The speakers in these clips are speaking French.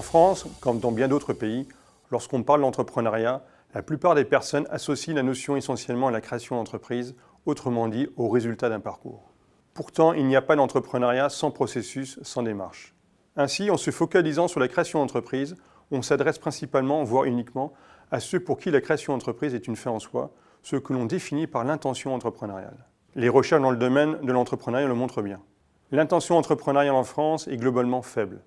En France, comme dans bien d'autres pays, lorsqu'on parle d'entrepreneuriat, la plupart des personnes associent la notion essentiellement à la création d'entreprise, autrement dit au résultat d'un parcours. Pourtant, il n'y a pas d'entrepreneuriat sans processus, sans démarche. Ainsi, en se focalisant sur la création d'entreprise, on s'adresse principalement, voire uniquement, à ceux pour qui la création d'entreprise est une fin en soi, ce que l'on définit par l'intention entrepreneuriale. Les recherches dans le domaine de l'entrepreneuriat le montrent bien. L'intention entrepreneuriale en France est globalement faible.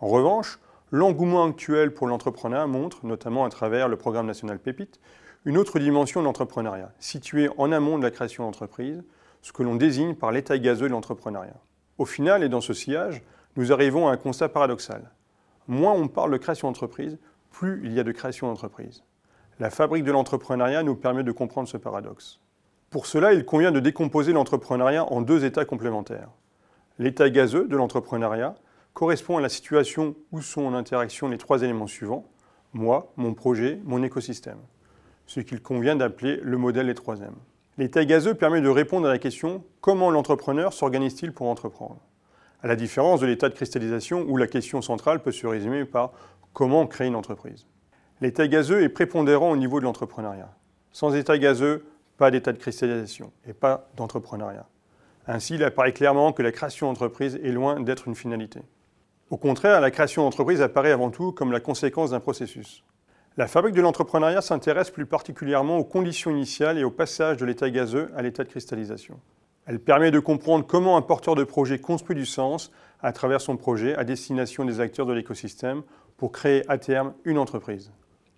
En revanche, l'engouement actuel pour l'entrepreneuriat montre, notamment à travers le programme national Pépite, une autre dimension de l'entrepreneuriat, située en amont de la création d'entreprise, ce que l'on désigne par l'état gazeux de l'entrepreneuriat. Au final, et dans ce sillage, nous arrivons à un constat paradoxal. Moins on parle de création d'entreprise, plus il y a de création d'entreprise. La fabrique de l'entrepreneuriat nous permet de comprendre ce paradoxe. Pour cela, il convient de décomposer l'entrepreneuriat en deux états complémentaires. L'état gazeux de l'entrepreneuriat correspond à la situation où sont en interaction les trois éléments suivants, moi, mon projet, mon écosystème, ce qu'il convient d'appeler le modèle des trois M. L'état gazeux permet de répondre à la question comment l'entrepreneur s'organise-t-il pour entreprendre? À la différence de l'état de cristallisation où la question centrale peut se résumer par comment créer une entreprise. L'état gazeux est prépondérant au niveau de l'entrepreneuriat. Sans état gazeux, pas d'état de cristallisation et pas d'entrepreneuriat. Ainsi, il apparaît clairement que la création d'entreprise est loin d'être une finalité. Au contraire, la création d'entreprise apparaît avant tout comme la conséquence d'un processus. La fabrique de l'entrepreneuriat s'intéresse plus particulièrement aux conditions initiales et au passage de l'état gazeux à l'état de cristallisation. Elle permet de comprendre comment un porteur de projet construit du sens à travers son projet à destination des acteurs de l'écosystème pour créer à terme une entreprise.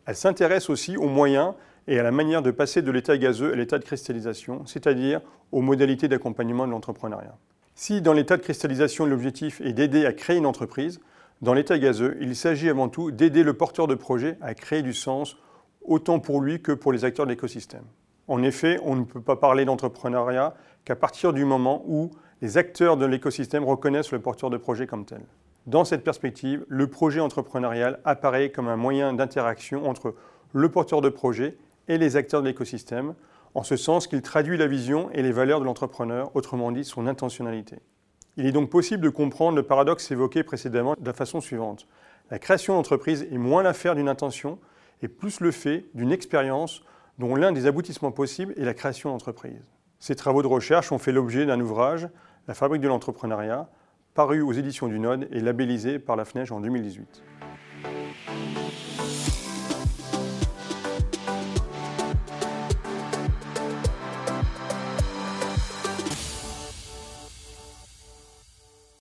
Elle s'intéresse aussi aux moyens et à la manière de passer de l'état gazeux à l'état de cristallisation, c'est-à-dire aux modalités d'accompagnement de l'entrepreneuriat. Si dans l'état de cristallisation l'objectif est d'aider à créer une entreprise, dans l'état gazeux, il s'agit avant tout d'aider le porteur de projet à créer du sens, autant pour lui que pour les acteurs de l'écosystème. En effet, on ne peut pas parler d'entrepreneuriat qu'à partir du moment où les acteurs de l'écosystème reconnaissent le porteur de projet comme tel. Dans cette perspective, le projet entrepreneurial apparaît comme un moyen d'interaction entre le porteur de projet et les acteurs de l'écosystème, en ce sens qu'il traduit la vision et les valeurs de l'entrepreneur, autrement dit son intentionnalité. Il est donc possible de comprendre le paradoxe évoqué précédemment de la façon suivante. La création d'entreprise est moins l'affaire d'une intention et plus le fait d'une expérience dont l'un des aboutissements possibles est la création d'entreprise. Ces travaux de recherche ont fait l'objet d'un ouvrage, La fabrique de l'entrepreneuriat, paru aux éditions du Node et labellisé par la FNEJ en 2018.